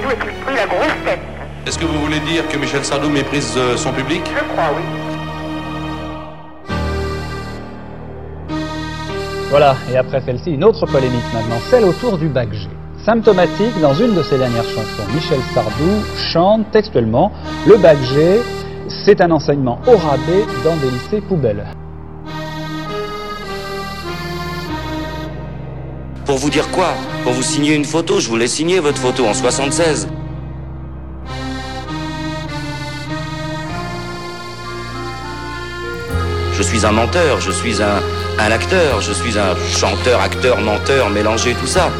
Sardou est-il pris la grosse tête Est-ce que vous voulez dire que Michel Sardou méprise euh, son public Je crois, oui. Voilà, et après celle-ci, une autre polémique maintenant, celle autour du bac G. Symptomatique, dans une de ses dernières chansons, Michel Sardou chante textuellement Le bac G, c'est un enseignement au rabais dans des lycées poubelles. Pour vous dire quoi Pour vous signer une photo, je voulais signer votre photo en 76. Je suis un menteur, je suis un, acteur, je suis un chanteur, acteur, menteur, mélangé, tout ça.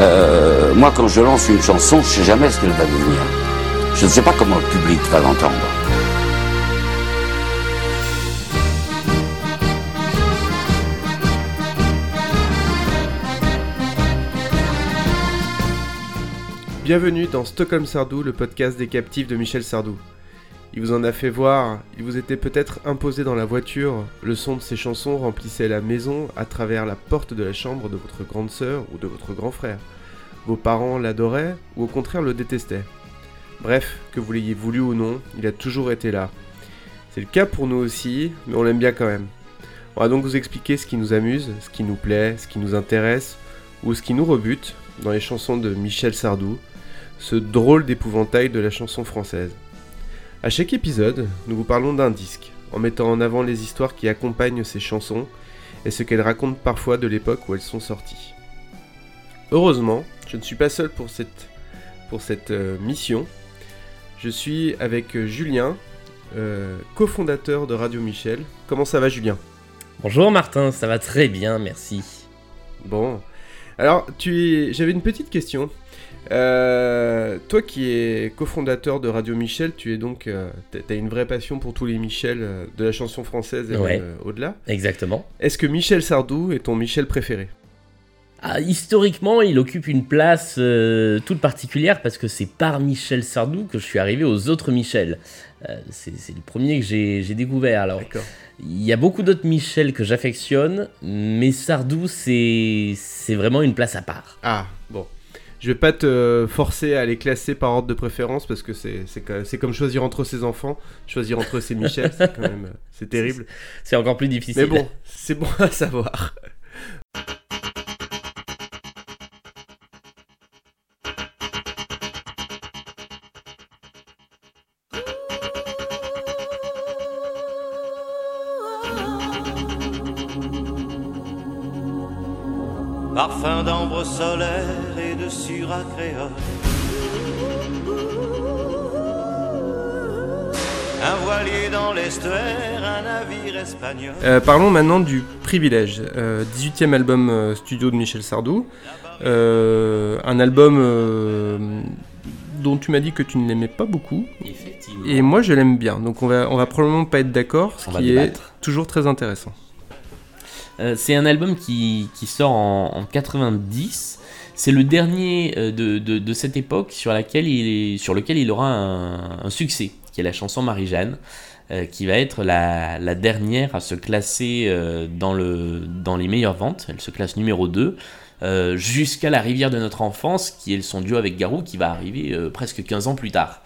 Euh, moi, quand je lance une chanson, je sais jamais ce qu'elle va devenir. Je ne sais pas comment le public va l'entendre. Bienvenue dans Stockholm Sardou, le podcast des captifs de Michel Sardou. Il vous en a fait voir, il vous était peut-être imposé dans la voiture, le son de ses chansons remplissait la maison à travers la porte de la chambre de votre grande sœur ou de votre grand frère. Vos parents l'adoraient ou au contraire le détestaient. Bref, que vous l'ayez voulu ou non, il a toujours été là. C'est le cas pour nous aussi, mais on l'aime bien quand même. On va donc vous expliquer ce qui nous amuse, ce qui nous plaît, ce qui nous intéresse, ou ce qui nous rebute dans les chansons de Michel Sardou, ce drôle d'épouvantail de la chanson française. À chaque épisode, nous vous parlons d'un disque, en mettant en avant les histoires qui accompagnent ces chansons et ce qu'elles racontent parfois de l'époque où elles sont sorties. Heureusement, je ne suis pas seul pour cette, pour cette euh, mission. Je suis avec euh, Julien, euh, cofondateur de Radio Michel. Comment ça va Julien? Bonjour Martin, ça va très bien, merci. Bon. Alors, tu j'avais une petite question. Euh, toi qui es cofondateur de Radio Michel, tu es donc, euh, t'as une vraie passion pour tous les Michel euh, de la chanson française et Ouais. au-delà. Exactement. Est-ce que Michel Sardou est ton Michel préféré? Ah, historiquement, il occupe une place euh, toute particulière parce que c'est par Michel Sardou que je suis arrivé aux autres Michel. Euh, c'est le premier que j'ai découvert. Alors, il y a beaucoup d'autres Michel que j'affectionne, mais Sardou, c'est vraiment une place à part. Ah, bon. Je vais pas te forcer à les classer par ordre de préférence parce que c'est comme choisir entre ses enfants, choisir entre ses Michel, c'est quand même euh, c'est terrible. C'est encore plus difficile. Mais bon, c'est bon à savoir. Solaire et de surat créole. Un voilier dans l'estuaire, un navire espagnol. Euh, parlons maintenant du privilège. Euh, 18e album euh, studio de Michel Sardou. Euh, un album euh, dont tu m'as dit que tu ne l'aimais pas beaucoup. Effectivement. Et moi je l'aime bien. Donc on va, on va probablement pas être d'accord, ce On qui est toujours très intéressant. Euh, c'est un album qui, sort en, en 90. C'est le dernier euh, de, cette époque sur, laquelle il lequel il aura un, succès, qui est la chanson Marie-Jeanne, euh, qui va être la, dernière à se classer dans, le, dans les meilleures ventes. Elle se classe numéro 2. euh, jusqu'à La rivière de notre enfance, qui est son duo avec Garou, qui va arriver presque 15 ans plus tard.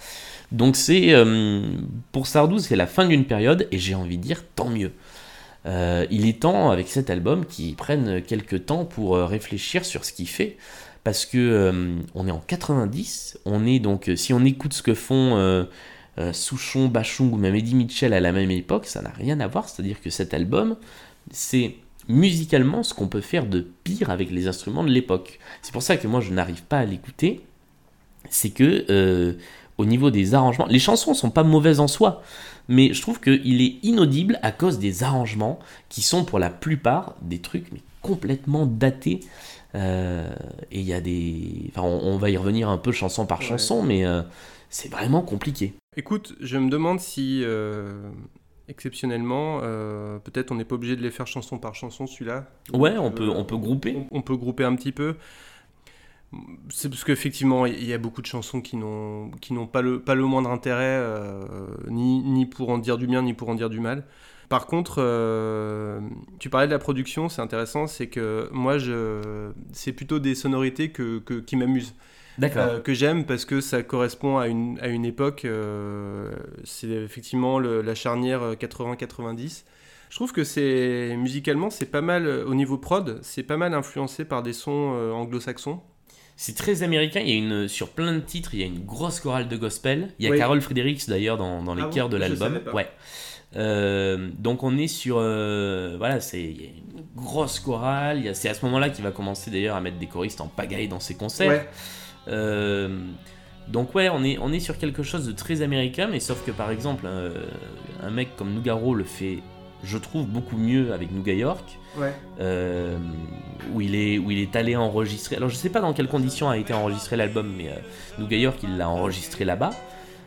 Donc c'est pour Sardou, c'est la fin d'une période, et j'ai envie de dire tant mieux. Euh, il est temps, avec cet album, qu'il prenne quelques temps pour euh, réfléchir sur ce qu'il fait. Parce que euh, on est en 90, on est donc, si on écoute ce que font Souchon, Bachung ou même Eddie Mitchell à la même époque, ça n'a rien à voir. C'est-à-dire que cet album, c'est musicalement ce qu'on peut faire de pire avec les instruments de l'époque. C'est pour ça que moi je n'arrive pas à l'écouter. C'est que au niveau des arrangements, les chansons sont pas mauvaises en soi, mais je trouve qu'il est inaudible à cause des arrangements qui sont pour la plupart des trucs mais complètement datés. Euh, et il y a des. Enfin, on, on va y revenir un peu chanson par chanson, mais euh, c'est vraiment compliqué. Écoute, je me demande si euh, exceptionnellement, euh, peut-être on n'est pas obligé de les faire chanson par chanson celui-là. Ouais, on peut, on peut grouper. On, on peut grouper un petit peu. C'est parce qu'effectivement, il y a beaucoup de chansons qui n'ont qui n'ont pas le, pas le moindre intérêt, euh, ni, ni pour en dire du bien, ni pour en dire du mal. Par contre, euh, tu parlais de la production, c'est intéressant, c'est que moi, je, c'est plutôt des sonorités que, que- qui m'amusent. Euh, que j'aime parce que ça correspond à une, à une époque, c'est effectivement le- la charnière euh, 80-90. Je trouve que c'est musicalement, c'est pas mal, au niveau prod, c'est pas mal influencé par des sons anglo-saxons. C'est très américain. Il y a une sur plein de titres, il y a une grosse chorale de gospel. Il y a Oui. Carol Fredericks d'ailleurs dans, dans les Ah bon chœurs de l'album. Ouais. Euh, donc on est sur euh, voilà c'est il y a une grosse chorale. Il y a- C'est à ce moment-là qu'il va commencer d'ailleurs à mettre des choristes en pagaille dans ses concerts. Euh, donc ouais, on est, on est sur quelque chose de très américain, mais sauf que par exemple, euh, un mec comme Nougaro le fait, je trouve, beaucoup mieux avec Nouga York, Ouais. euh, où, il est, où il est allé enregistrer. Alors je sais pas dans quelles conditions a été enregistré l'album, mais euh, Nouga York, il l'a enregistré là-bas.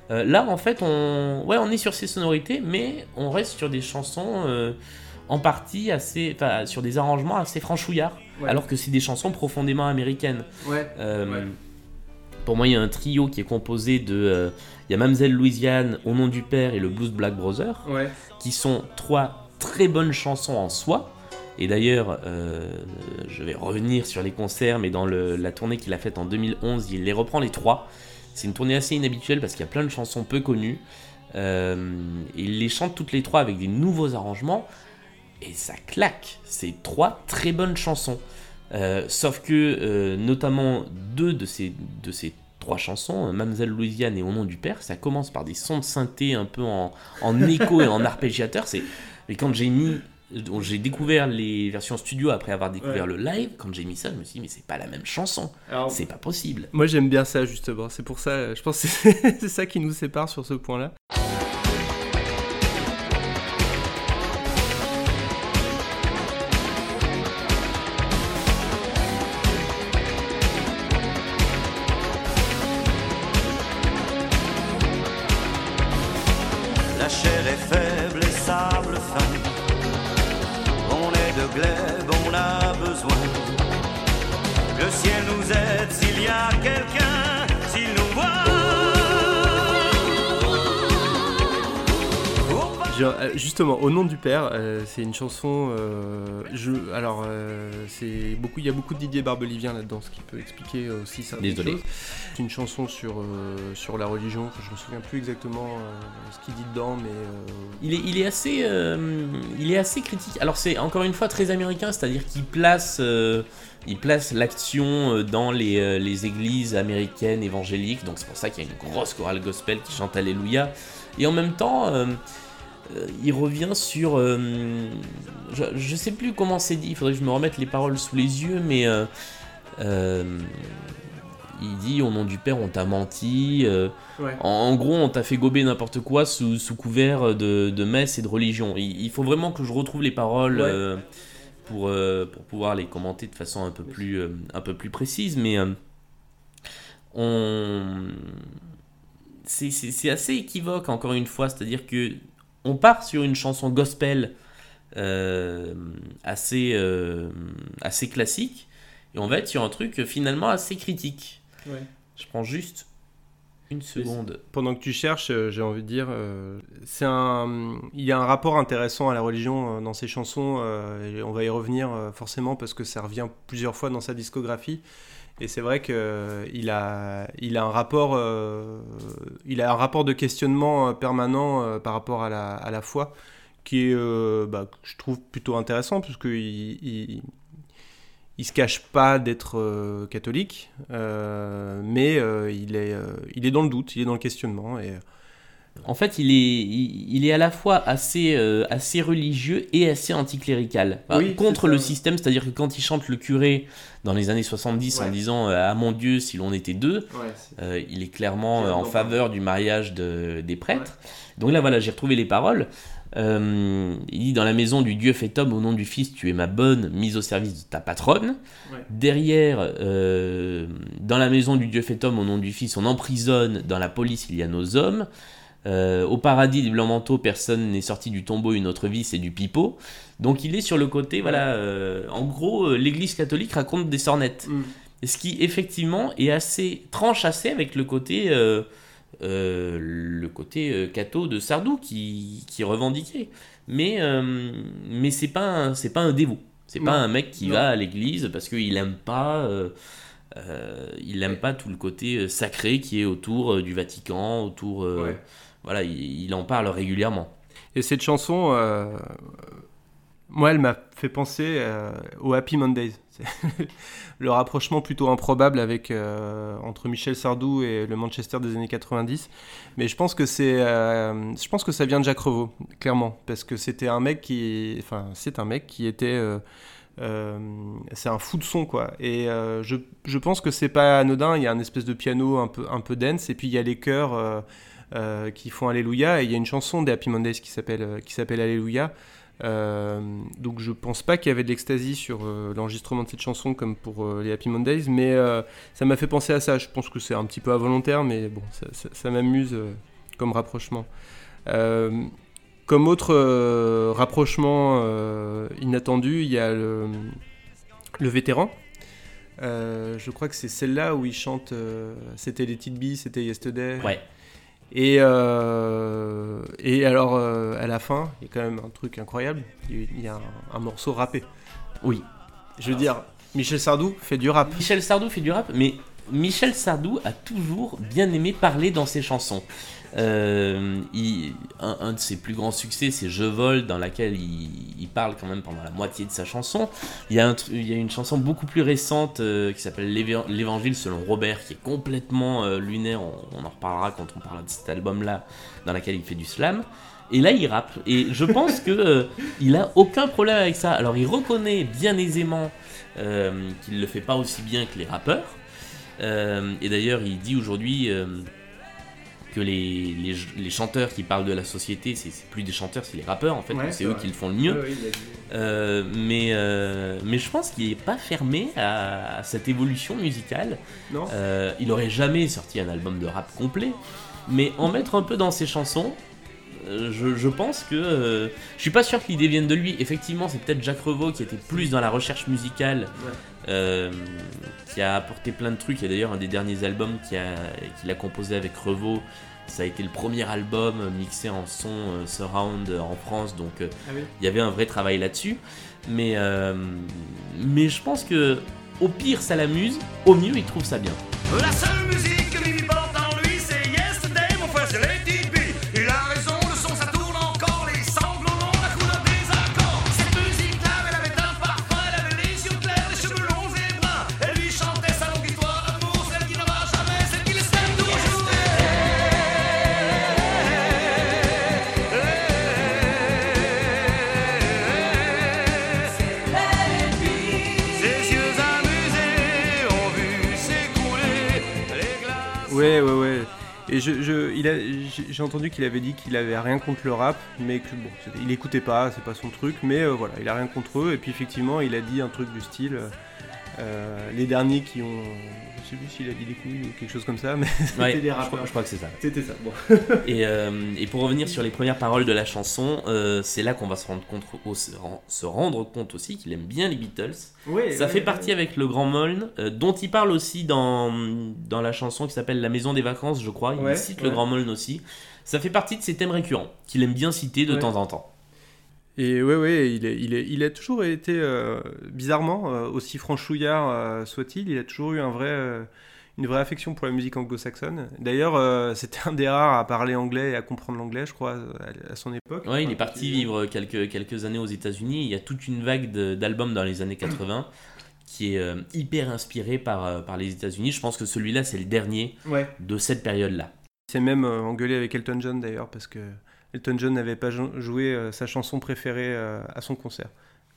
Euh, là, en fait, on, ouais, on est sur ces sonorités, mais on reste sur des chansons euh, en partie assez, enfin, sur des arrangements assez franchouillards, Ouais. alors que c'est des chansons profondément américaines. Ouais. Pour moi, il y a un trio qui est composé de. Il y a Mamselle Louisiane, Au nom du père et le Blues Black Brother, Ouais. qui sont trois très bonnes chansons en soi. Et d'ailleurs, euh, je vais revenir sur les concerts, mais dans la tournée qu'il a faite en 2011, il les reprend les trois. C'est une tournée assez inhabituelle parce qu'il y a plein de chansons peu connues. Euh, il les chante toutes les trois avec des nouveaux arrangements. Et ça claque. C'est trois très bonnes chansons. Euh, sauf que, notamment, deux de ces, trois chansons, Mademoiselle Louisiane et Au nom du père, ça commence par des sons de synthé un peu en, en écho et en arpégiateur. C'est, mais quand j'ai mis, j'ai découvert les versions studio après avoir découvert Ouais. le live, quand j'ai mis ça, je me suis dit, mais c'est pas la même chanson. C'est pas possible. moi j'aime bien ça justement. C'est pour ça, je pense que c'est c'est ça qui nous sépare sur ce point-là. Justement, au nom du père, euh, c'est une chanson. euh, je, alors, euh, c'est beaucoup. Il y a beaucoup de Didier Barbelivien là-dedans, ce qui peut expliquer aussi certaines Désolé. C'est une chanson sur sur la religion. Enfin, je me souviens plus exactement ce qu'il dit dedans, mais Il est, il est assez, il est assez critique. Alors c'est encore une fois très américain, c'est-à-dire qu'il place, il place l'action dans les, les églises américaines évangéliques. Donc c'est pour ça qu'il y a une grosse chorale gospel qui chante Alléluia. Et en même temps, il revient sur, euh, je, je sais plus comment c'est dit. Il faudrait que je me remette les paroles sous les yeux, mais euh, euh, il dit au nom du Père on t'a menti. euh, ouais. en, en gros, on t'a fait gober n'importe quoi sous, sous couvert de, de messe et de religion. Il, il faut vraiment que je retrouve les paroles Ouais. euh, pour, euh, pour pouvoir les commenter de façon un peu plus, euh, un peu plus précise. Mais euh, on... c'est assez équivoque, encore une fois. C'est-à-dire que on part sur une chanson gospel euh, assez, euh, assez classique et on va être sur un truc finalement assez critique. Ouais. Je prends juste une seconde. Pendant que tu cherches, euh, j'ai envie de dire, euh, c'est un, il y a un rapport intéressant à la religion euh, dans ses chansons. euh, et on va y revenir euh, forcément parce que ça revient plusieurs fois dans sa discographie. Et c'est vrai que euh, a, il a un rapport, euh, il a un rapport de questionnement euh, permanent par rapport à la, à la foi, qui est, bah, je trouve plutôt intéressant puisque il, il, il se cache pas d'être catholique, mais il, est, il est dans le doute, il est dans le questionnement. Et, En fait, il est, il, il est à la fois assez, euh, assez religieux et assez anticlérical. Enfin, Oui, contre le système, c'est-à-dire que quand il chante le curé dans les années 70 en Ouais. disant euh, Ah mon Dieu, si l'on était deux, euh, il est clairement en faveur du mariage de- des prêtres. Donc là, voilà, j'ai retrouvé les paroles. Euh, il dit Dans la maison du Dieu fait homme, au nom du Fils, tu es ma bonne, mise au service de ta patronne. Derrière, dans la maison du Dieu fait homme, au nom du Fils, on emprisonne. Dans la police, il y a nos hommes. Euh, au paradis des blancs manteaux, personne n'est sorti du tombeau, une autre vie, c'est du pipeau. Donc il est sur le côté, voilà, euh, en gros, euh, l'Église catholique raconte des sornettes. Mm. Ce qui effectivement est assez tranche assez avec le côté le côté catho de Sardou qui, qui revendiquait. Mais, mais c'est pas, un- pas un dévot. C'est pas un mec qui Non. va à l'église parce qu'il aime pas. il aime pas tout le côté sacré qui est autour du Vatican, autour. Ouais. Voilà, il, en parle régulièrement. Et cette chanson, euh, moi, elle m'a fait penser euh, au Happy Mondays. Le rapprochement plutôt improbable avec, euh, entre Michel Sardou et le Manchester des années 90. Mais je pense que c'est, je pense que ça vient de Jacques Revaux, clairement, parce que c'était un mec qui, enfin, c'est un mec qui était, c'est un fou de son quoi. Et je, je pense que c'est pas anodin. Il y a un espèce de piano un peu, un peu dense, et puis il y a les chœurs. Euh, qui font Alléluia. Et il y a une chanson des Happy Mondays qui s'appelle euh, qui s'appelle Alléluia. Euh, donc je pense pas qu'il y avait de l'extasie sur l'enregistrement de cette chanson comme pour les Happy Mondays mais ça m'a fait penser à ça. Je pense que c'est un petit peu involontaire mais bon ça, m'amuse comme rapprochement. Comme autre rapprochement inattendu il y a le, vétéran. Je crois que c'est celle-là où il chante C'était les Tit Bee, c'était Yesterday. Ouais. Et, euh, et alors, euh, à la fin, il y a quand même un truc incroyable. Il y a un, un morceau rappé. Oui. Je veux dire, Michel Sardou fait du rap. Michel Sardou fait du rap, mais Michel Sardou a toujours bien aimé parler dans ses chansons. Euh, un, de ses plus grands succès, c'est Je vole, dans laquelle il, parle quand même pendant la moitié de sa chanson. Il y a, une chanson beaucoup plus récente euh, qui s'appelle L'éva- L'Évangile selon Robert, qui est complètement euh, lunaire. On, en reparlera quand on parlera de cet album-là, dans laquelle il fait du slam. Et là, il rappe. Et je pense que il a aucun problème avec ça. Alors, il reconnaît bien aisément qu'il le fait pas aussi bien que les rappeurs. Et d'ailleurs, il dit aujourd'hui que les, les, les chanteurs qui parlent de la société, c'est plus des chanteurs, c'est les rappeurs en fait. Ouais, c'est eux vrai. qui le font le mieux. Euh, mais, euh, mais je pense qu'il n'est pas fermé à, à cette évolution musicale. Non Euh, il aurait jamais sorti un album de rap complet, mais en mettre un peu dans ses chansons, je, je pense que. euh, je suis pas sûr qu'il dévienne de lui. Effectivement, c'est peut-être Jacques Revaux qui était plus dans la recherche musicale, euh, qui a apporté plein de trucs. Et d'ailleurs, un des derniers albums qu'il a, composé avec Revaux, ça a été le premier album mixé en son euh, surround euh, en France, donc euh, Ah oui. il y avait un vrai travail là-dessus. Mais, euh, mais je pense que au pire, ça l'amuse, au mieux, il trouve ça bien. La seule musique Ouais, ouais, ouais. Et je, je- j'ai entendu qu'il avait dit qu'il avait rien contre le rap, mais que bon, il écoutait pas, c'est pas son truc, mais euh, voilà, il a rien contre eux. Et puis effectivement, il a dit un truc du style, euh, euh, les derniers qui ont, sais plus s'il a dit des couilles ou quelque chose comme ça, mais c'était Ouais, des je, crois, rappeurs. je crois que c'est ça. C'était ça. Bon. Et, euh, et pour revenir sur les premières paroles de la chanson, euh, c'est là qu'on va se rendre compte, se ren- se rendre compte aussi qu'il aime bien les Beatles. Ouais, Ça ouais, fait partie avec le Grand Moln, euh, dont il parle aussi dans, dans la chanson qui s'appelle La Maison des Vacances, je crois. Il cite le. Grand Moln aussi. Ça fait partie de ses thèmes récurrents, qu'il aime bien citer de temps en temps. Et ouais, ouais, il, est, il, est, il a toujours été, euh, bizarrement, euh, aussi franchouillard euh, soit-il, il a toujours eu un vrai, une vraie affection pour la musique anglo-saxonne. D'ailleurs, c'était un des rares à parler anglais et à comprendre l'anglais, je crois, à, à son époque. Ouais, il est Enfin, parti qui- vivre quelques, quelques années aux États-Unis. Il y a toute une vague d'albums dans les années 80 qui est hyper inspirée par, par les États-Unis. Je pense que celui-là, c'est le dernier Ouais. de cette période-là. Il s'est même engueulé avec Elton John d'ailleurs, parce que Elton John n'avait pas jou- joué euh, sa chanson préférée euh, à son concert.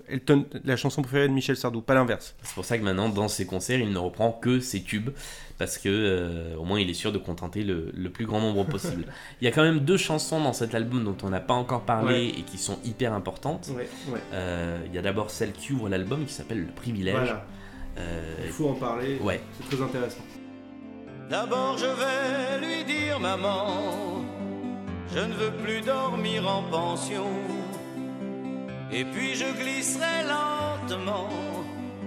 Elton, la chanson préférée de Michel Sardou, pas l'inverse. C'est pour ça que maintenant, dans ses concerts, il ne reprend que ses tubes, parce que euh, au moins, il est sûr de contenter le, le plus grand nombre possible. il y a quand même deux chansons dans cet album dont on n'a pas encore parlé Ouais. et qui sont hyper importantes. Ouais, ouais. Euh, il y a d'abord celle qui ouvre l'album, qui s'appelle Le Privilège. Voilà, Euh, il faut en parler, ouais. c'est très intéressant. D'abord je vais lui dire maman, je ne veux plus dormir en pension. Et puis je glisserai lentement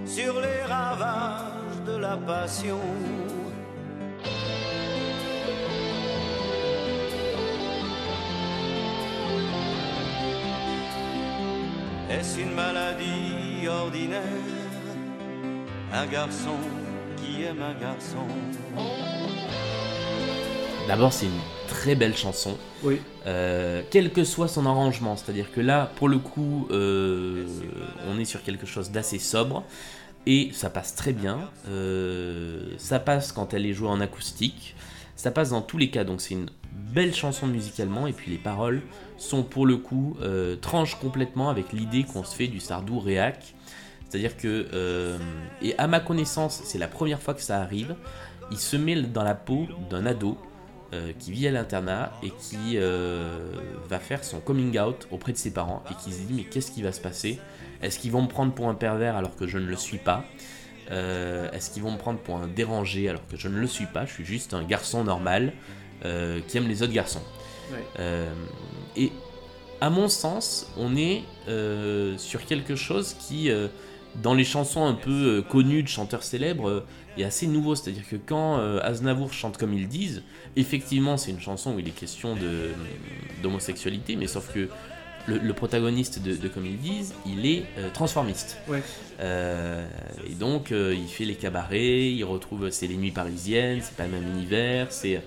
sur les ravages de la passion. Est-ce une maladie ordinaire? Un garçon qui aime un garçon D'abord, c'est une très belle chanson. Oui. Euh, quel que soit son arrangement. C'est-à-dire que là, pour le coup, euh, on est sur quelque chose d'assez sobre. Et ça passe très bien. Euh, ça passe quand elle est jouée en acoustique. Ça passe dans tous les cas. Donc c'est une belle chanson musicalement. Et puis les paroles sont pour le coup tranchent complètement avec l'idée qu'on se fait du Sardou réac. C'est-à-dire que, et à ma connaissance, c'est la première fois que ça arrive, il se met dans la peau d'un ado euh, qui vit à l'internat et qui euh, va faire son coming out auprès de ses parents et qui se dit mais qu'est-ce qui va se passer? Est-ce qu'ils vont me prendre pour un pervers alors que je ne le suis pas? Euh, Est-ce qu'ils vont me prendre pour un dérangé alors que je ne le suis pas? Je suis juste un garçon normal qui aime les autres garçons. Ouais. Et à mon sens, on est sur quelque chose qui, dans les chansons un peu connues de chanteurs célèbres, est assez nouveau. C'est-à-dire que quand euh, Aznavour chante comme ils disent, effectivement, c'est une chanson où il est question de- d'homosexualité, mais sauf que le, le protagoniste de, de Comme ils disent, il est euh, transformiste. Ouais. Euh, et donc, euh, il fait les cabarets, il retrouve, c'est les nuits parisiennes, c'est pas le même univers, c'est...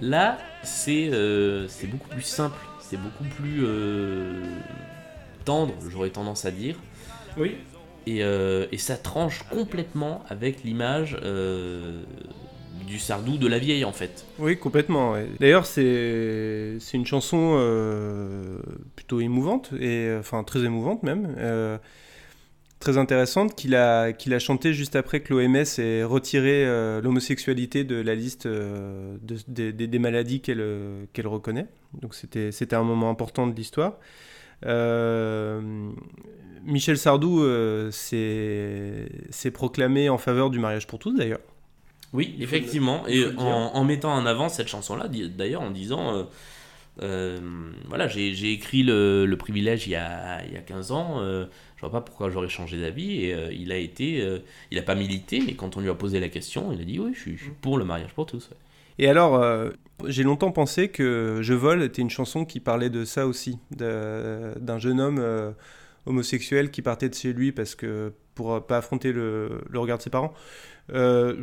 Là, c'est euh, beaucoup plus simple, c'est beaucoup plus euh, tendre, j'aurais tendance à dire. Oui. Et, euh, et ça tranche complètement avec l'image euh, du Sardou de la vieille, en fait. Oui, complètement. D'ailleurs, c'est une chanson euh, plutôt émouvante, enfin très émouvante même, très intéressante, qu'il a, qu'il a chantée juste après que l'OMS ait retiré l'homosexualité de la liste de- des- maladies qu'elle reconnaît. Donc c'était un moment important de l'histoire. Euh, Michel Sardou euh, s'est proclamé en faveur du mariage pour tous d'ailleurs. Oui, effectivement. Et en, en mettant en avant cette chanson-là, d'ailleurs, en disant euh, euh, voilà, j'ai j'ai écrit le, le privilège il y, a, il y a 15 ans, euh, je vois pas pourquoi j'aurais changé d'avis. Et euh, il a été, euh, il a pas milité, mais quand on lui a posé la question, il a dit oui, je suis, je suis pour le mariage pour tous. ouais. Et alors, euh, j'ai longtemps pensé que Je vole était une chanson qui parlait de ça aussi, d'un jeune homme euh, homosexuel qui partait de chez lui parce que pour euh, pas affronter le, le regard de ses parents. Euh,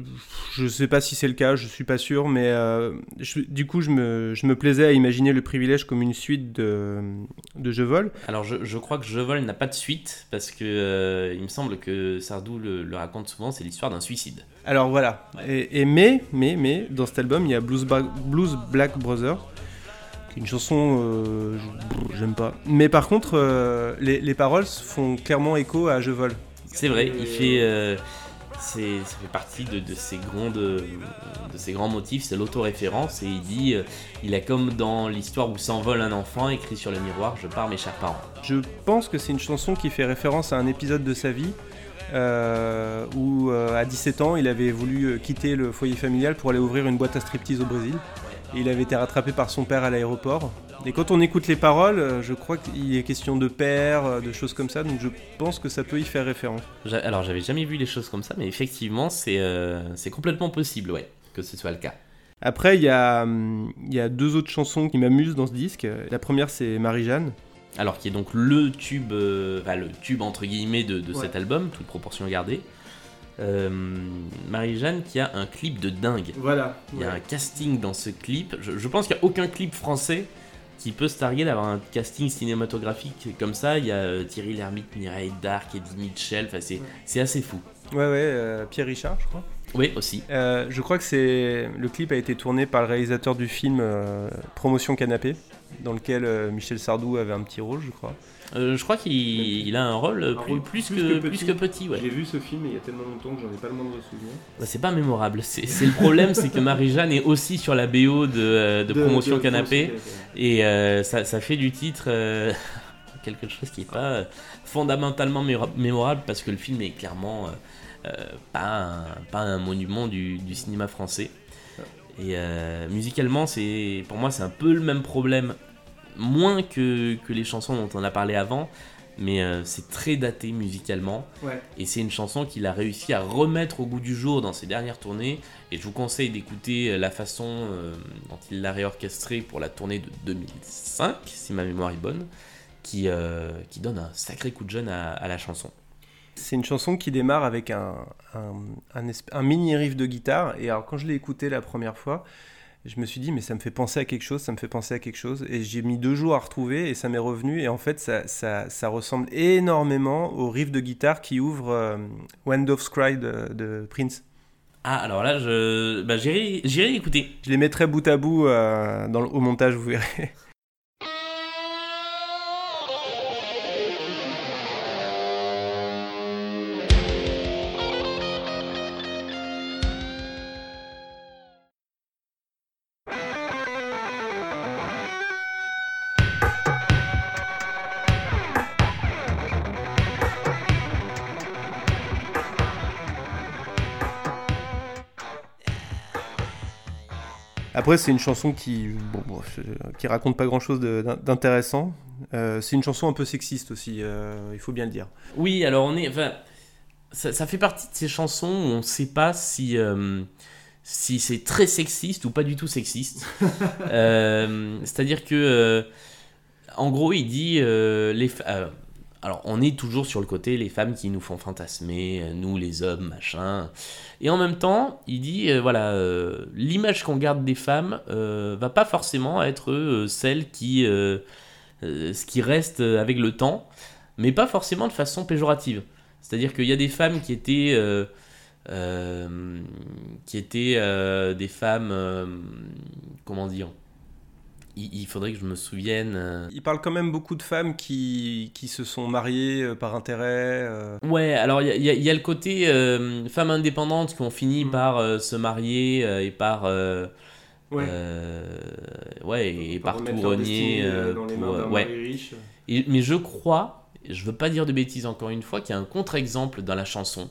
je sais pas si c'est le cas, je suis pas sûr, mais euh, je- du coup, je me, je me plaisais à imaginer le privilège comme une suite de, de Je vole. Alors je, je crois que Je vole n'a pas de suite parce que euh, il me semble que Sardou le, le raconte souvent, c'est l'histoire d'un suicide. Alors voilà. Et, et mais, mais, mais, dans cet album, il y a Blues, Ba- Blues Black Brother, qui est une chanson, euh, j'aime pas. Mais par contre, euh, les, les paroles font clairement écho à Je vole. C'est vrai, il fait, euh, c'est, ça fait partie de, de ses grands, de, de ses grands motifs, c'est l'autoréférence et il dit, il est comme dans l'histoire où s'envole un enfant écrit sur le miroir, je pars mes chers parents. Je pense que c'est une chanson qui fait référence à un épisode de sa vie. où à 17 ans il avait voulu quitter le foyer familial pour aller ouvrir une boîte à striptease au Brésil et il avait été rattrapé par son père à l'aéroport et quand on écoute les paroles euh, je crois qu'il est question de père euh, de choses comme ça donc je pense que ça peut y faire référence Alors j'avais jamais vu les choses comme ça, mais effectivement c'est, euh, c'est complètement possible, ouais, que ce soit le cas. Après, il y, a, hum, il y a deux autres chansons qui m'amusent dans ce disque. La première, c'est Marie-Jeanne. Alors qui est donc le tube, euh, enfin, le tube entre guillemets de, de Ouais. cet album, toute proportion gardée. Euh, Marie-Jeanne qui a un clip de dingue. Voilà. Il y a un casting dans ce clip. Je, je pense qu'il n'y a aucun clip français qui peut se targuer d'avoir un casting cinématographique comme ça. Il y a euh, Thierry Lhermitte, Mireille Darc, Eddie Mitchell. Enfin, c'est, c'est assez fou. Ouais, ouais, euh, Pierre Richard, je crois. Oui, aussi. Euh, je crois que c'est le clip a été tourné par le réalisateur du film euh, Promotion Canapé, dans lequel euh, Michel Sardou avait un petit rôle, je crois. Euh, je crois qu'il il a un rôle plus, plus que, plus que petit. ouais. vu ce film il y a tellement longtemps que j'en ai pas le moindre souvenir. Bah, c'est pas mémorable. C'est, le problème, c'est que Marie-Jeanne est aussi sur la BO de, euh, de Promotion Canapé. Et euh, ça, ça fait du titre euh, quelque chose qui n'est pas fondamentalement mémorable parce que le film est clairement pas, un, pas un monument du, du cinéma français. Et musicalement, c'est pour moi, c'est un peu le même problème, moins que, que les chansons dont on a parlé avant, mais euh, c'est très daté musicalement. Ouais. Et c'est une chanson qu'il a réussi à remettre au goût du jour dans ses dernières tournées. Et je vous conseille d'écouter euh, la façon euh, dont il l'a réorchestrée pour la tournée de 2005, si ma mémoire est bonne. qui, euh, qui donne un sacré coup de jeune à, à la chanson. C'est une chanson qui démarre avec un, un, un mini riff de guitare. Et alors, quand je l'ai écouté la première fois, je me suis dit, mais ça me fait penser à quelque chose, ça me fait penser à quelque chose. Et j'ai mis deux jours à retrouver et ça m'est revenu. Et en fait, ça, ça, ça ressemble énormément au riff de guitare qui ouvre euh, When Doves Cry de, de Prince. Ah, alors là, je, bah, j'irai j'irai écouter. Je les mettrai bout à bout euh, dans le- au montage, vous verrez. Après, c'est une chanson qui, bon, bon, je- qui raconte pas grand chose d'intéressant. Euh, c'est une chanson un peu sexiste aussi, euh, il faut bien le dire. Oui, alors on est. Enfin, ça, ça fait partie de ces chansons où on ne sait pas si, euh, si c'est très sexiste ou pas du tout sexiste. Euh, C'est-à-dire que. euh, en gros, il dit. euh, les euh, alors, on est toujours sur le côté les femmes qui nous font fantasmer, euh, nous les hommes, machin. Et en même temps, il dit euh, voilà, euh, l'image qu'on garde des femmes va pas forcément être celle qui, ce qui reste avec le temps, mais pas forcément de façon péjorative. C'est-à-dire qu'il y a des femmes qui étaient, qui étaient des femmes, comment dire il, il faudrait que je me souvienne. euh, Il parle quand même beaucoup de femmes qui, qui se sont mariées euh, par intérêt. euh. Ouais, alors il y, a- il y y a le côté euh, femmes indépendantes qui ont fini Mm. par euh, se marier euh, et par. euh, Ouais. euh, ouais, et par remettre tout renier. ouais. riche. Et- mais je crois, je veux pas dire de bêtises encore une fois, qu'il y a un contre-exemple dans la chanson.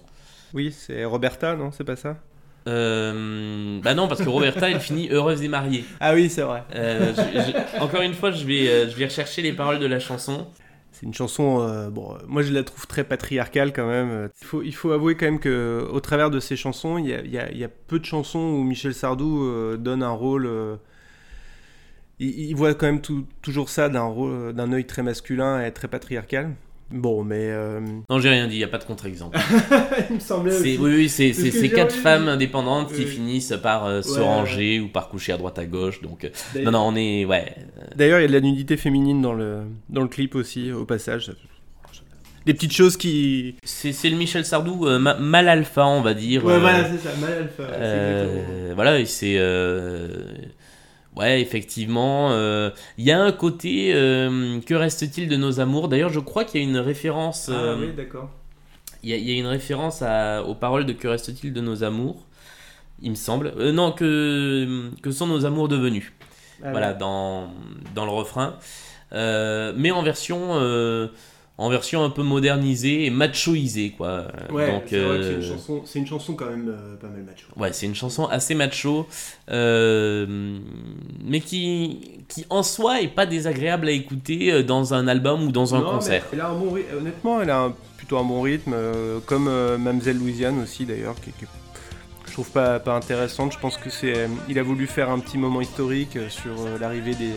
Oui, c'est Roberta, non C'est pas ça? Euh, bah non, parce que Roberta, elle finit heureuse et mariée. Ah oui, c'est vrai. Euh, je- je- encore une fois, je vais, euh, je vais rechercher les paroles de la chanson. C'est une chanson, euh, bon, moi je la trouve très patriarcale quand même. Il faut, il faut avouer quand même que au travers de ces chansons, il y a, il y a- il y a peu de chansons où Michel Sardou euh, donne un rôle. euh, il, il voit quand même tout- toujours ça d'un œil très masculin et très patriarcal. Bon, mais euh, Non, j'ai rien dit, il n'y a pas de contre-exemple. il me semblait. C'est- Oui, oui, c'est C'est c'est ce que ces j'ai quatre envie femmes indépendantes qui finissent par euh, se Ouais, ouais. ranger ou par coucher à droite à gauche. Donc, euh, non, non, on est. Ouais. D'ailleurs, il y a de la nudité féminine dans le, dans le clip aussi, au passage. Des petites choses qui. C'est c'est le Michel Sardou euh, ma- mal alpha, on va dire. euh, c'est ça, mal alpha. Voilà, et c'est. Ouais, effectivement. euh, Il y a un côté. euh, que reste-t-il de nos amours? D'ailleurs, je crois qu'il y a une référence. Ah euh, oui, d'accord. Il y, a- il y a une référence à- aux paroles de Que reste-t-il de nos amours Il me semble. Euh, non, que, que sont nos amours devenus Ah Voilà, ouais. dans, dans le refrain. Mais en version. En version un peu modernisée et machoisée, quoi. Ouais, Donc, c'est vrai que c'est euh, une chanson, c'est une chanson quand même euh, pas mal macho. Ouais, c'est une chanson assez macho, euh, mais qui, qui en soi est pas désagréable à écouter euh, dans un album ou dans un Non, mais concert. Elle a un bon. Honnêtement, elle a un- plutôt un bon rythme, comme Mademoiselle Louisiane aussi d'ailleurs, qui, qui- je trouve pas, pas intéressante. Je pense que c'est, il a voulu faire un petit moment historique sur l'arrivée des,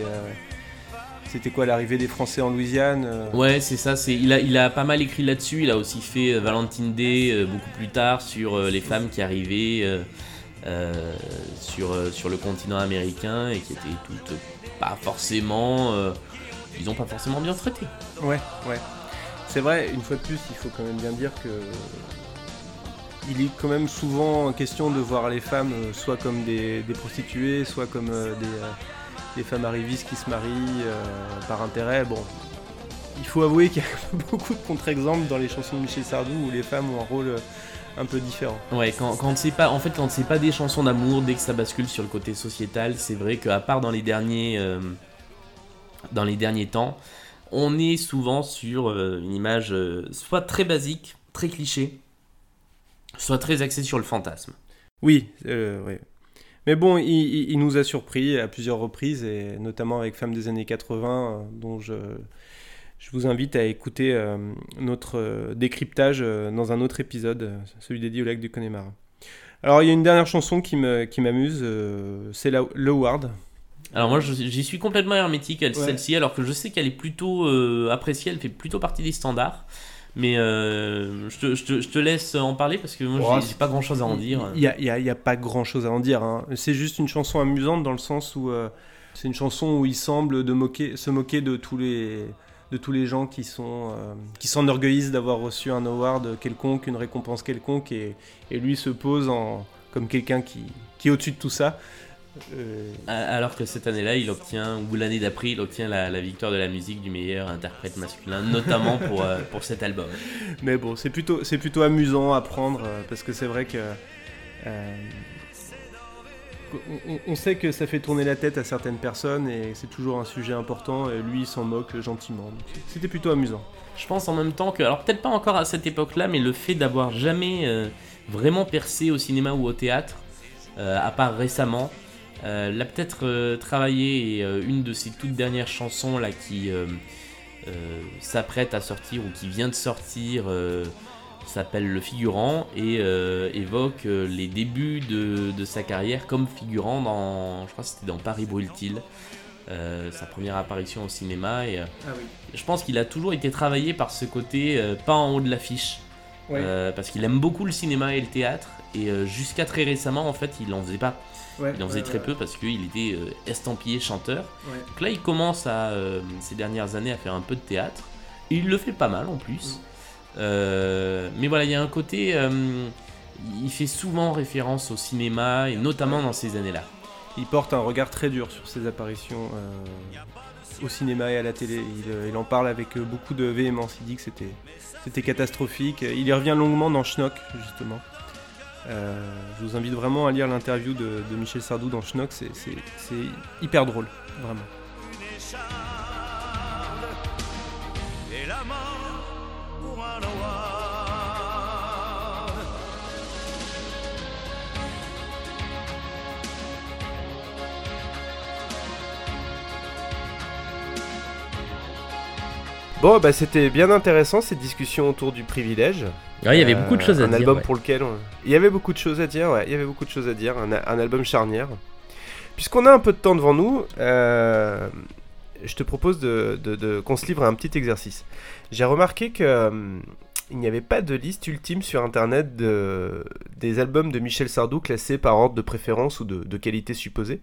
c'était quoi l'arrivée des Français en Louisiane. euh. Ouais, c'est ça. C'est il a il a pas mal écrit là-dessus. Il a aussi fait euh, Valentine Day euh, beaucoup plus tard sur euh, les femmes qui arrivaient sur sur le continent américain et qui étaient toutes pas forcément, ils ont pas forcément bien traité. Ouais, ouais. C'est vrai, une fois de plus, il faut quand même bien dire que. Il est quand même souvent question de voir les femmes soit comme des, des prostituées, soit comme des, des femmes arrivistes qui se marient euh, par intérêt. Bon, il faut avouer qu'il y a beaucoup de contre-exemples dans les chansons de Michel Sardou où les femmes ont un rôle euh, un peu différent. Ouais, quand, quand c'est pas, en fait, quand c'est pas des chansons d'amour, dès que ça bascule sur le côté sociétal, c'est vrai qu'à part dans les derniers, euh, dans les derniers temps, on est souvent sur euh, une image euh, soit très basique, très cliché, soit très axée sur le fantasme. Oui, ouais. Mais bon, il, il- il nous a surpris à plusieurs reprises, et notamment avec Femmes des années 80, euh, dont je, je vous invite à écouter euh, notre euh, décryptage euh, dans un autre épisode, celui dédié au lac du Connemara. Alors, il y a une dernière chanson qui me- qui m'amuse, euh, c'est la- Le Ward. Alors moi j'y suis complètement hermétique Ouais. celle-ci alors que je sais qu'elle est plutôt euh, appréciée, elle fait plutôt partie des standards. Mais euh, je, te, je te- je te laisse en parler parce que moi Oh, j'ai- pas grand chose à en dire. Il n'y a, y a- il y a pas grand chose à en dire. hein. C'est juste une chanson amusante dans le sens où euh, c'est une chanson où il semble de moquer, se moquer de tous les, de tous les gens qui sont euh, qui s'enorgueillissent d'avoir reçu un award quelconque, une récompense quelconque, et, et lui se pose en, comme quelqu'un qui, qui est au-dessus de tout ça. Euh, Alors que cette année-là, il obtient, ou l'année d'après, il obtient la, la victoire de la musique du meilleur interprète masculin, notamment pour, euh, pour cet album. Mais bon, c'est plutôt, c'est plutôt amusant à prendre euh, parce que c'est vrai que. euh, on, sait que ça fait tourner la tête à certaines personnes et c'est toujours un sujet important et lui il s'en moque gentiment. C'était plutôt amusant. Je pense en même temps que, alors peut-être pas encore à cette époque-là, mais le fait d'avoir jamais euh, vraiment percé au cinéma ou au théâtre, à part récemment, euh, l'a peut-être euh, travaillé et euh, une de ses toutes dernières chansons là qui s'apprête à sortir ou qui vient de sortir s'appelle Le Figurant et évoque les débuts de, de sa carrière comme figurant dans, je crois que c'était dans Paris Brûle-t-il, sa première apparition au cinéma et Ah oui. je pense qu'il a toujours été travaillé par ce côté pas en haut de l'affiche. Parce qu'il aime beaucoup le cinéma et le théâtre. Et euh, jusqu'à très récemment, en fait, il en faisait pas. Il en faisait très peu parce qu'il était euh, estampillé chanteur. Donc là, il commence à, euh, ces dernières années à faire un peu de théâtre. Et il le fait pas mal en plus. Euh, mais voilà, il y a un côté. euh, il fait souvent référence au cinéma, et notamment dans ces années-là. Il porte un regard très dur sur ses apparitions euh, au cinéma et à la télé. Il, il en parle avec beaucoup de véhémence. Il dit que c'était, c'était catastrophique. Il y revient longuement dans Schnock, justement. Euh, je vous invite vraiment à lire l'interview de, de Michel Sardou dans Schnock. C'est, hyper drôle, vraiment. une écharde et la mort pour un award. Bon, bah c'était bien intéressant cette discussion autour du privilège. Ouais, il y avait Euh, beaucoup de choses à un dire. album ouais. pour lequel on- il y avait beaucoup de choses à dire. Ouais, il y avait beaucoup de choses à dire. Un, un album charnière. Puisqu'on a un peu de temps devant nous, euh, je te propose de, de- de- qu'on se livre à un petit exercice. J'ai remarqué que euh, il n'y avait pas de liste ultime sur internet de, des albums de Michel Sardou classés par ordre de préférence ou de, de qualité supposée.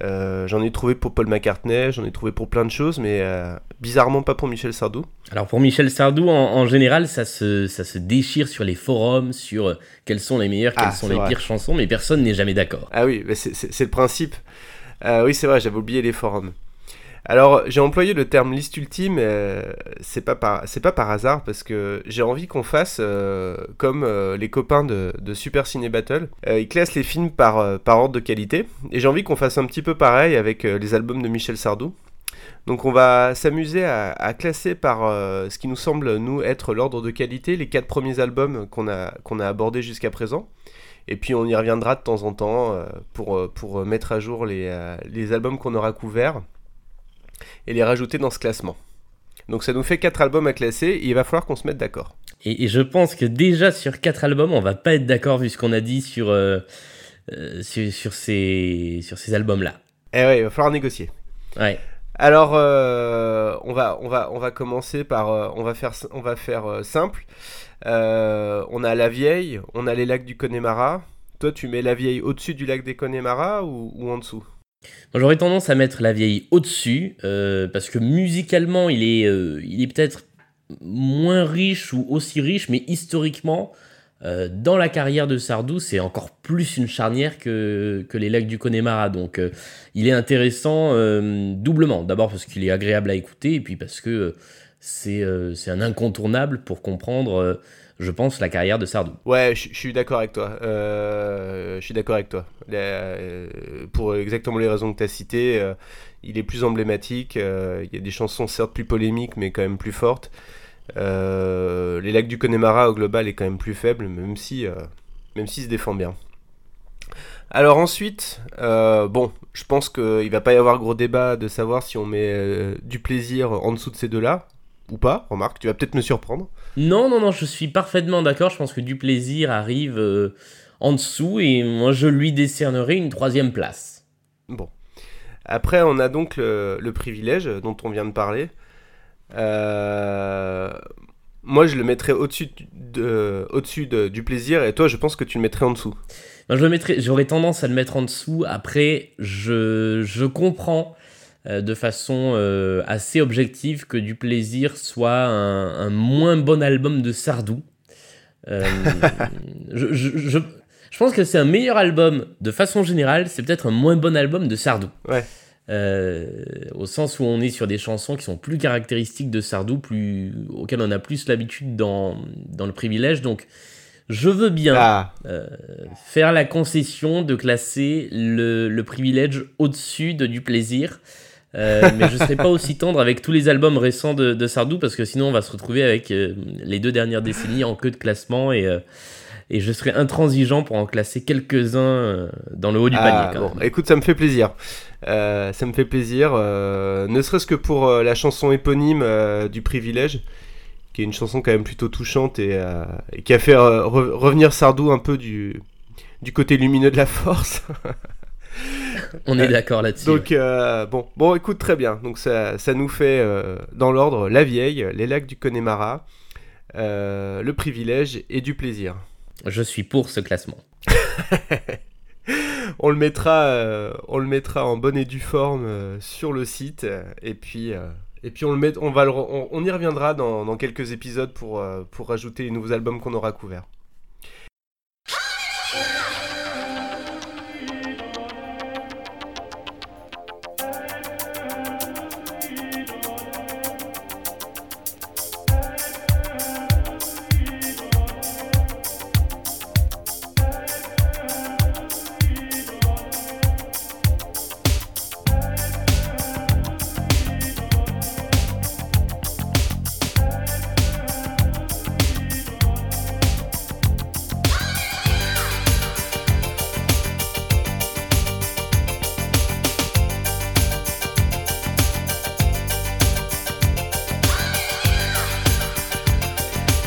Euh, j'en ai trouvé pour Paul McCartney, j'en ai trouvé pour plein de choses, mais euh, bizarrement pas pour Michel Sardou. Alors pour Michel Sardou, en, en général, ça se, ça se déchire sur les forums, sur euh, quelles sont les meilleures, quelles Ah, sont les vrai. pires chansons, mais personne n'est jamais d'accord. Ah oui, c'est- le principe. Euh, oui, c'est vrai, j'avais oublié les forums. Alors, j'ai employé le terme liste ultime, euh, c'est pas, par- hasard, parce que j'ai envie qu'on fasse euh, comme euh, les copains de, Super Ciné Battle. Ils classent les films par, ordre de qualité, et j'ai envie qu'on fasse un petit peu pareil avec les albums de Michel Sardou. Donc on va s'amuser à, classer par ce qui nous semble être l'ordre de qualité, les quatre premiers albums qu'on a, qu'on abordés jusqu'à présent. Et puis on y reviendra de temps en temps pour, mettre à jour les albums qu'on aura couverts et les rajouter dans ce classement. Donc ça nous fait 4 albums à classer et il va falloir qu'on se mette d'accord. Et, et je pense que déjà sur quatre albums, on va pas être d'accord vu ce qu'on a dit sur, euh, euh, sur, sur ces, sur ces albums-là. Eh ouais, il va falloir négocier. Ouais. Alors euh, on, va, on, va, on va commencer par... euh, on va faire, on va faire simple. On a la vieille, on a les lacs du Connemara. Toi tu mets la vieille au-dessus du lac des Connemara ou, ou en dessous? J'aurais tendance à mettre la vieille au-dessus, euh, parce que musicalement, il est, euh, est peut-être moins riche ou aussi riche, mais historiquement, euh, dans la carrière de Sardou, c'est encore plus une charnière que, que les lacs du Connemara. Donc, il est intéressant doublement. D'abord parce qu'il est agréable à écouter, et puis parce que c'est un incontournable pour comprendre, je pense, la carrière de Sardou. Ouais, je suis d'accord avec toi. Euh, je suis d'accord avec toi. La- euh, pour exactement les raisons que tu as citées, euh, il est plus emblématique. euh, il y a des chansons certes plus polémiques, mais quand même plus fortes. Euh, les lacs du Connemara au global est quand même plus faible, même si, euh, même s'il se défend bien. Alors ensuite, euh, bon, je pense qu'il va pas y avoir gros débat de savoir si on met euh, du plaisir en dessous de ces deux-là ou pas. Remarque, tu vas peut-être me surprendre. Non, non, non, je suis parfaitement d'accord. Je pense que du plaisir arrive euh, en dessous et moi je lui décernerai une troisième place. Bon. Après, on a donc le, le privilège dont on vient de parler. Euh, moi, je le mettrais au-dessus de, au-dessus de- du plaisir, et toi, je pense que tu le mettrais en dessous. Ben, je le mettrais- j'aurais tendance à le mettre en dessous. Après, je, je comprends de façon euh, assez objective que Du Plaisir soit un, un moins bon album de Sardou. Euh, je, je- je- je pense que c'est un meilleur album de façon générale, c'est peut-être un moins bon album de Sardou. Ouais. Euh, au sens où on est sur des chansons qui sont plus caractéristiques de Sardou, plus, auxquelles on a plus l'habitude dans, dans le privilège. Donc, je veux bien Ah, faire la concession de classer le, le privilège au-dessus de du plaisir. Euh, mais je ne serai pas aussi tendre avec tous les albums récents de, de Sardou parce que sinon on va se retrouver avec euh, les deux dernières décennies en queue de classement et, euh, et je serai intransigeant pour en classer quelques-uns dans le haut du ah, panier. Quand bon, même. écoute, ça me fait plaisir. Ça me fait plaisir, ne serait-ce que pour la chanson éponyme du privilège, qui est une chanson quand même plutôt touchante et, et qui a fait re- revenir Sardou un peu du, du côté lumineux de la force. On est d'accord là-dessus. Donc euh, bon, bon, écoute très bien. Donc ça, ça nous fait euh, dans l'ordre la vieille, les lacs du Connemara, euh, le privilège et du plaisir. Je suis pour ce classement. On le mettra, on le mettra en bonne et due forme sur le site et puis. et puis on le met, on va le on, on y reviendra dans, dans quelques épisodes pour, pour rajouter les nouveaux albums qu'on aura couverts.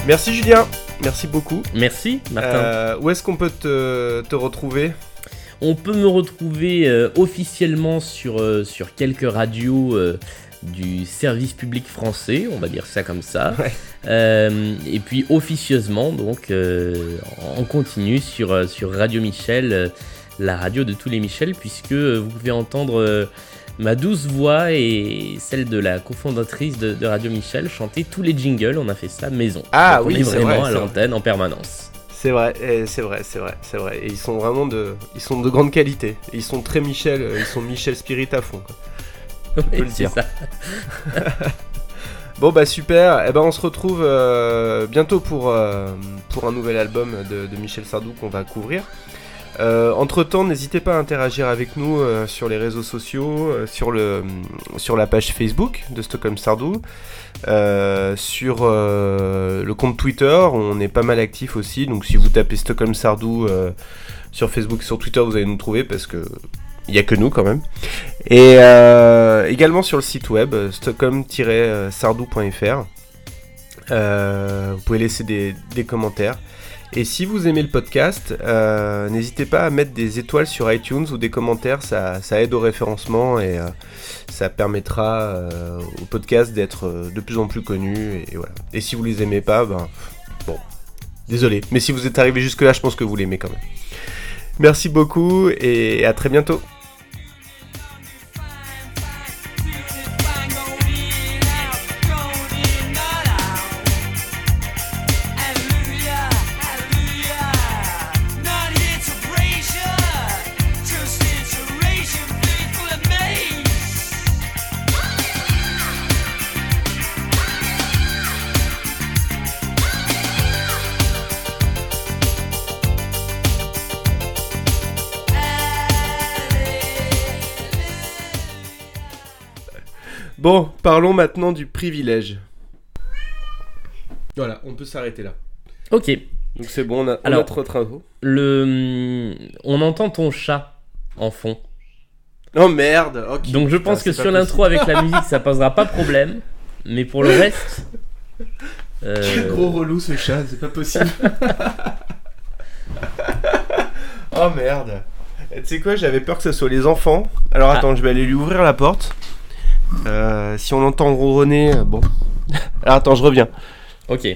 Merci Julien, merci beaucoup. Merci, Martin. Euh, où est-ce qu'on peut te, te retrouver? On peut me retrouver euh, officiellement sur, euh, sur quelques radios du service public français, on va dire ça comme ça. Ouais. Euh, et puis officieusement, donc euh, en continu sur, sur Radio Michel, euh, la radio de tous les Michel, puisque vous pouvez entendre ma douce voix et celle de la cofondatrice de, de Radio Michel chanter tous les jingles. On a fait ça maison. Ah Donc, oui, on est vraiment vrai, à l'antenne en permanence. C'est vrai, eh, c'est vrai, c'est vrai, c'est vrai. Et ils sont vraiment de, ils sont de grande qualité. Et ils sont très Michel, euh, ils sont Michel Spirit à fond. quoi. Oui, le dire. ça. Bon bah super, et ben on se retrouve euh, bientôt pour, euh, pour un nouvel album de, de Michel Sardou qu'on va couvrir. Entre temps, n'hésitez pas à interagir avec nous euh, sur les réseaux sociaux, euh, sur, le, sur la page Facebook de Stockholm Sardou, euh, sur euh, le compte Twitter, on est pas mal actif aussi, donc si vous tapez Stockholm Sardou euh, sur Facebook, sur Twitter, vous allez nous trouver parce que il y a que nous quand même. Et euh, également sur le site web euh, stockholm-sardou.fr. Euh, vous pouvez laisser des commentaires. Et si vous aimez le podcast, euh, n'hésitez pas à mettre des étoiles sur iTunes ou des commentaires, ça, aide au référencement et euh, ça permettra euh, au podcast d'être de plus en plus connu. Et, si vous les aimez pas, ben bon, désolé. Mais si vous êtes arrivé jusque là, je pense que vous l'aimez quand même. Merci beaucoup et à très bientôt. Parlons maintenant du privilège. Voilà, on peut s'arrêter là. Ok. Donc c'est bon, on a, on a Alors- notre info. Le, on entend ton chat en fond. Oh merde ok. Donc je pense que sur l'intro avec la musique, ça posera pas problème. Mais pour le reste, euh, Quel gros relou ce chat, c'est pas possible. oh merde. Tu sais quoi, j'avais peur que ce soit les enfants. Alors Ah. attends, je vais aller lui ouvrir la porte. Euh, si on entend ronronner, euh, bon. Alors attends, je reviens. Ok.